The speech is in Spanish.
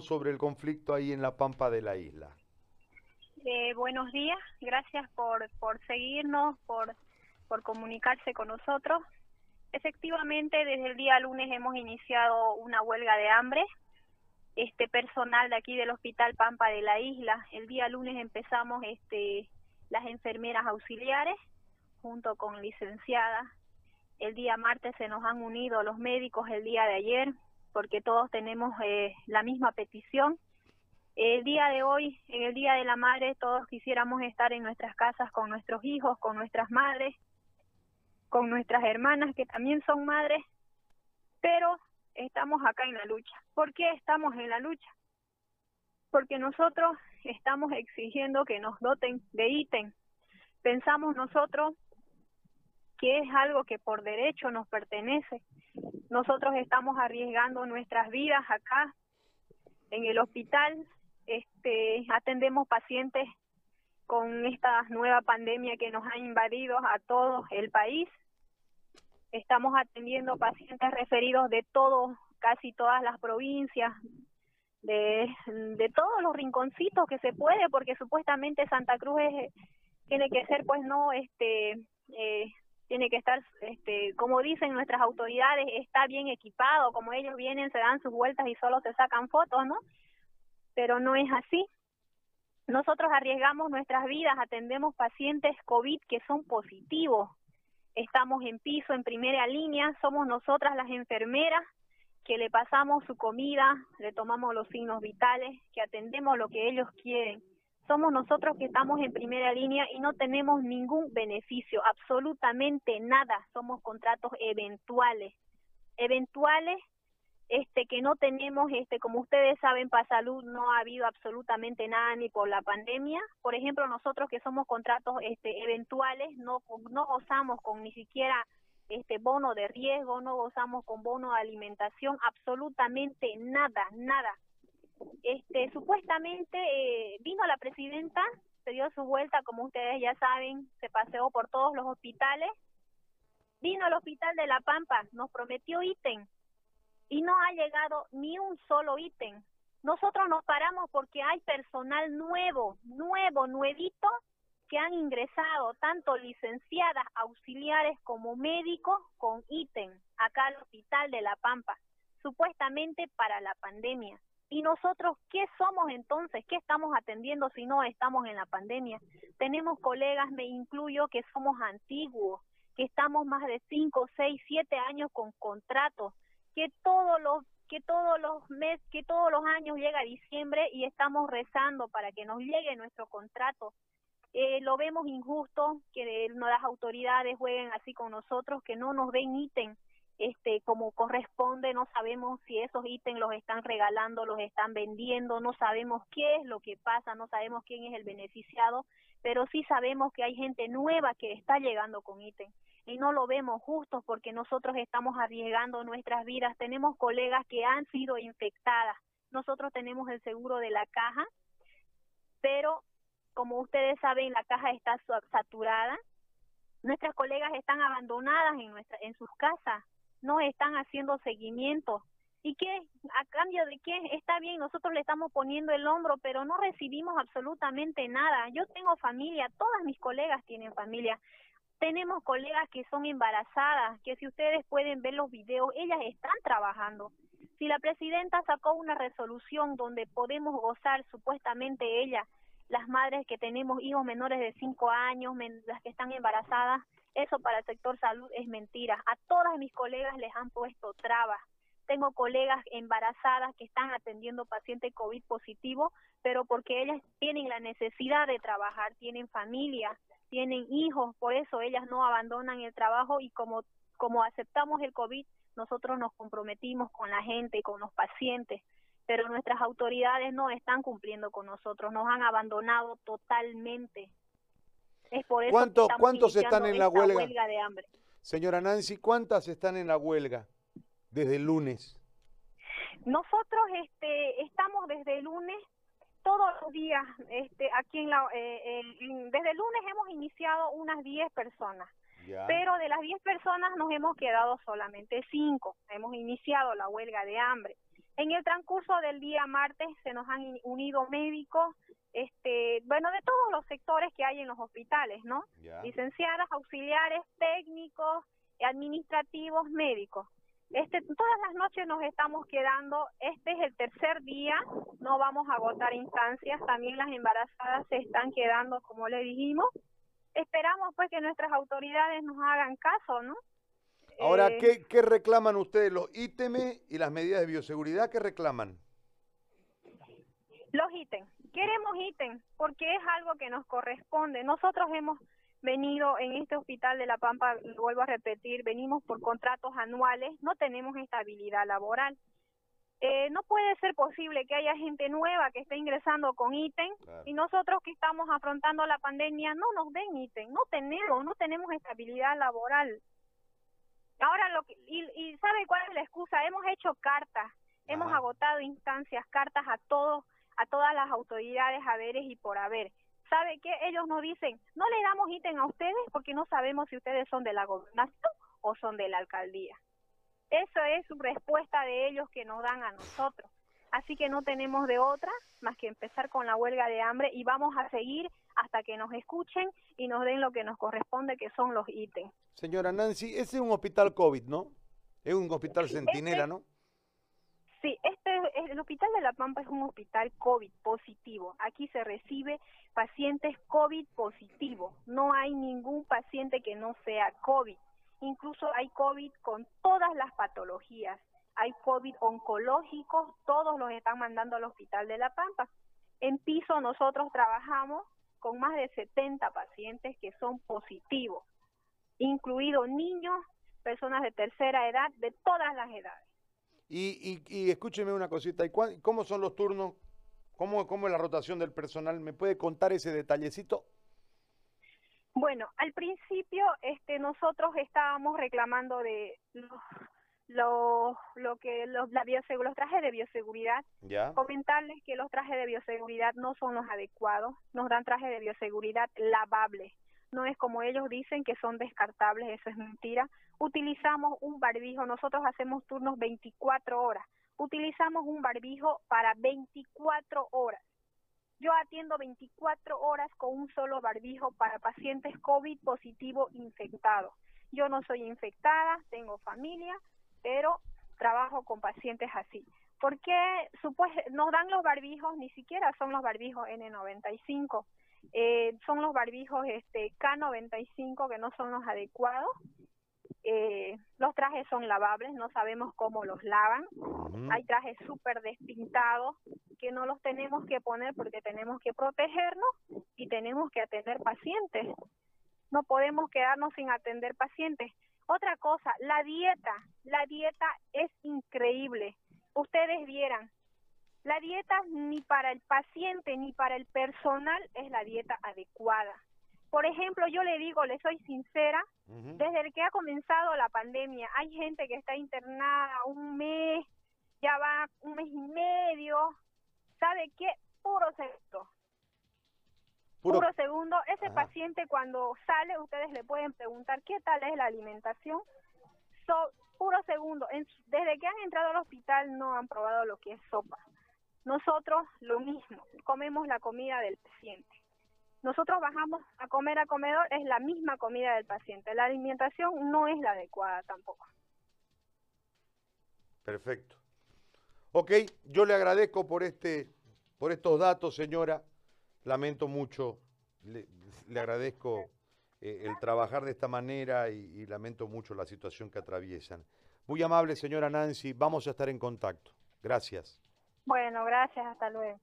sobre el conflicto ahí en la pampa de la isla. Eh, buenos días, gracias por, por seguirnos, por, por comunicarse con nosotros. Efectivamente, desde el día lunes hemos iniciado una huelga de hambre. Este personal de aquí del Hospital Pampa de la isla, el día lunes empezamos este las enfermeras auxiliares junto con licenciadas. El día martes se nos han unido los médicos el día de ayer porque todos tenemos eh, la misma petición. El día de hoy, en el Día de la Madre, todos quisiéramos estar en nuestras casas con nuestros hijos, con nuestras madres, con nuestras hermanas que también son madres, pero estamos acá en la lucha. ¿Por qué estamos en la lucha? Porque nosotros estamos exigiendo que nos doten de ítem. Pensamos nosotros que es algo que por derecho nos pertenece. Nosotros estamos arriesgando nuestras vidas acá en el hospital, este, atendemos pacientes con esta nueva pandemia que nos ha invadido a todo el país. Estamos atendiendo pacientes referidos de todo, casi todas las provincias, de, de todos los rinconcitos que se puede, porque supuestamente Santa Cruz es, tiene que ser, pues no, este, eh, tiene que estar, este, como dicen nuestras autoridades, está bien equipado, como ellos vienen, se dan sus vueltas y solo se sacan fotos, ¿no? Pero no es así. Nosotros arriesgamos nuestras vidas, atendemos pacientes COVID que son positivos. Estamos en piso, en primera línea, somos nosotras las enfermeras que le pasamos su comida, le tomamos los signos vitales, que atendemos lo que ellos quieren. Somos nosotros que estamos en primera línea y no tenemos ningún beneficio, absolutamente nada. Somos contratos eventuales. Eventuales este que no tenemos este como ustedes saben para salud no ha habido absolutamente nada ni por la pandemia por ejemplo nosotros que somos contratos este eventuales no no gozamos con ni siquiera este bono de riesgo, no gozamos con bono de alimentación, absolutamente nada, nada. Este, supuestamente eh, vino la presidenta, se dio su vuelta, como ustedes ya saben, se paseó por todos los hospitales, vino al hospital de La Pampa, nos prometió ítem y no ha llegado ni un solo ítem. Nosotros nos paramos porque hay personal nuevo, nuevo, nuevito, que han ingresado tanto licenciadas auxiliares como médicos con ítem acá al hospital de La Pampa, supuestamente para la pandemia. ¿Y nosotros qué somos entonces? ¿Qué estamos atendiendo si no estamos en la pandemia? Tenemos colegas, me incluyo, que somos antiguos, que estamos más de 5, 6, 7 años con contratos, que todos los que todos los meses, que todos los años llega diciembre y estamos rezando para que nos llegue nuestro contrato eh, lo vemos injusto que las autoridades jueguen así con nosotros, que no nos den ítem este como corresponde, no sabemos si esos ítems los están regalando, los están vendiendo, no sabemos qué es lo que pasa, no sabemos quién es el beneficiado, pero sí sabemos que hay gente nueva que está llegando con ítem y no lo vemos justo porque nosotros estamos arriesgando nuestras vidas, tenemos colegas que han sido infectadas, nosotros tenemos el seguro de la caja, pero como ustedes saben, la caja está saturada. Nuestras colegas están abandonadas en, nuestra, en sus casas, no están haciendo seguimiento. ¿Y qué? ¿A cambio de qué? Está bien, nosotros le estamos poniendo el hombro, pero no recibimos absolutamente nada. Yo tengo familia, todas mis colegas tienen familia. Tenemos colegas que son embarazadas, que si ustedes pueden ver los videos, ellas están trabajando. Si la presidenta sacó una resolución donde podemos gozar supuestamente ella las madres que tenemos hijos menores de 5 años, las que están embarazadas, eso para el sector salud es mentira. A todas mis colegas les han puesto trabas. Tengo colegas embarazadas que están atendiendo pacientes COVID positivo, pero porque ellas tienen la necesidad de trabajar, tienen familia, tienen hijos, por eso ellas no abandonan el trabajo y como, como aceptamos el COVID, nosotros nos comprometimos con la gente, con los pacientes pero nuestras autoridades no están cumpliendo con nosotros, nos han abandonado totalmente. Es por eso ¿Cuántos, ¿cuántos están en la huelga? de hambre. Señora Nancy, ¿cuántas están en la huelga desde el lunes? Nosotros este, estamos desde el lunes todos los días este, aquí en la... Eh, desde el lunes hemos iniciado unas 10 personas. Pero de las 10 personas nos hemos quedado solamente 5. Hemos iniciado la huelga de hambre En el transcurso del día martes se nos han unido médicos, este, bueno, de todos los sectores que hay en los hospitales, ¿no? Licenciadas, auxiliares, técnicos, administrativos, médicos. Este, todas las noches nos estamos quedando, este es el tercer día, no vamos a agotar instancias, también las embarazadas se están quedando, como le dijimos. Esperamos pues que nuestras autoridades nos hagan caso, ¿no? Ahora, eh, ¿qué, reclaman ustedes? ¿Los ítems y las medidas de bioseguridad qué reclaman? Los ítems. Queremos ítems porque es algo que nos corresponde. Nosotros hemos venido en este hospital de La Pampa, vuelvo a repetir, venimos por contratos anuales, no tenemos estabilidad laboral. Eh, no puede ser posible que haya gente nueva que esté ingresando con ítem y nosotros que estamos afrontando la pandemia no nos den ítem, no tenemos, no tenemos estabilidad laboral. Ahora, lo que, y, ¿sabe cuál es la excusa? Hemos hecho cartas, hemos agotado instancias, cartas a todos, a todas las autoridades, haberes y por haber. ¿Sabe qué? Ellos nos dicen, no le damos ítem a ustedes porque no sabemos si ustedes son de la gobernación o son de la alcaldía. Esa es su respuesta de ellos que nos dan a nosotros. Así que no tenemos de otra más que empezar con la huelga de hambre y vamos a seguir hasta que nos escuchen y nos den lo que nos corresponde, que son los ítems. Señora Nancy, ese es un hospital COVID, ¿no? Es un hospital centinela, este ¿no? Sí, este, el Hospital de La Pampa es un hospital COVID positivo. Aquí se recibe pacientes COVID positivo. No hay ningún paciente que no sea COVID. Incluso hay COVID con todas las patologías. Hay COVID oncológicos, todos los están mandando al Hospital de La Pampa. En piso nosotros trabajamos con más de 70 pacientes que son positivos, incluidos niños, personas de tercera edad, de todas las edades. Y, y, escúcheme una cosita, ¿y ¿cómo son los turnos? ¿Cómo, ¿Cómo es la rotación del personal? ¿Me puede contar ese detallecito? Bueno, al principio este, nosotros estábamos reclamando de los, lo, que los, la los trajes de bioseguridad. ¿Ya? Comentarles que los trajes de bioseguridad no son los adecuados, nos dan trajes de bioseguridad lavables. No es como ellos dicen que son descartables, eso es mentira. Utilizamos un barbijo, nosotros hacemos turnos 24 horas. Utilizamos un barbijo para 24 horas yo atiendo 24 horas con un solo barbijo para pacientes COVID positivo infectados. Yo no soy infectada, tengo familia, pero trabajo con pacientes así. ¿Por qué nos dan los barbijos? Ni siquiera son los barbijos N95. Eh, son los barbijos este K95 que no son los adecuados eh, los trajes son lavables, no sabemos cómo los lavan. Hay trajes súper despintados que no los tenemos que poner porque tenemos que protegernos y tenemos que atender pacientes. No podemos quedarnos sin atender pacientes. Otra cosa, la dieta. La dieta es increíble. Ustedes vieran, la dieta ni para el paciente ni para el personal es la dieta adecuada. Por ejemplo, yo le digo, le soy sincera, desde el que ha comenzado la pandemia, hay gente que está internada un mes, ya va un mes y medio, ¿sabe qué? Puro segundo. Puro, segundo. Ese paciente cuando sale, ustedes le pueden preguntar qué tal es la alimentación. puro segundo. desde que han entrado al hospital no han probado lo que es sopa. Nosotros lo mismo, comemos la comida del paciente. Nosotros bajamos a comer a comedor, es la misma comida del paciente. La alimentación no es la adecuada tampoco. Perfecto. Ok, yo le agradezco por este, por estos datos, señora. Lamento mucho, le, agradezco eh, el trabajar de esta manera y, y lamento mucho la situación que atraviesan. Muy amable, señora Nancy. Vamos a estar en contacto. Gracias. Bueno, gracias. Hasta luego.